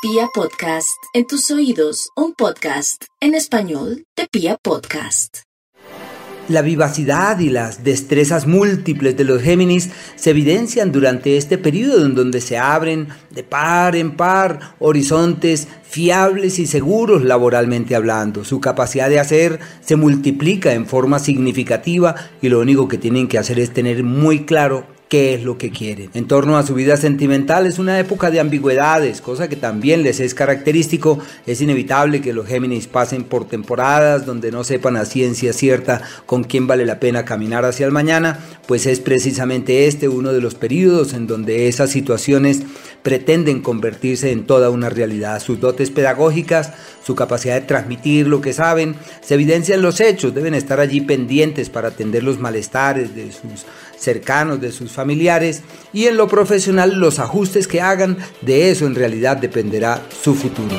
Pia Podcast, en tus oídos, un podcast en español de Pia Podcast. La vivacidad y las destrezas múltiples de los Géminis se evidencian durante este periodo en donde se abren de par en par horizontes fiables y seguros laboralmente hablando. Su capacidad de hacer se multiplica en forma significativa y lo único que tienen que hacer es tener muy claro qué es lo que quieren. En torno a su vida sentimental es una época de ambigüedades, cosa que también les es característico. Es inevitable que los Géminis pasen por temporadas donde no sepan a ciencia cierta con quién vale la pena caminar hacia el mañana, pues es precisamente este uno de los periodos en donde esas situaciones pretenden convertirse en toda una realidad. Sus dotes pedagógicas, su capacidad de transmitir lo que saben, se evidencian los hechos, deben estar allí pendientes para atender los malestares de sus cercanos, de sus familiares y en lo profesional los ajustes que hagan, de eso en realidad dependerá su futuro.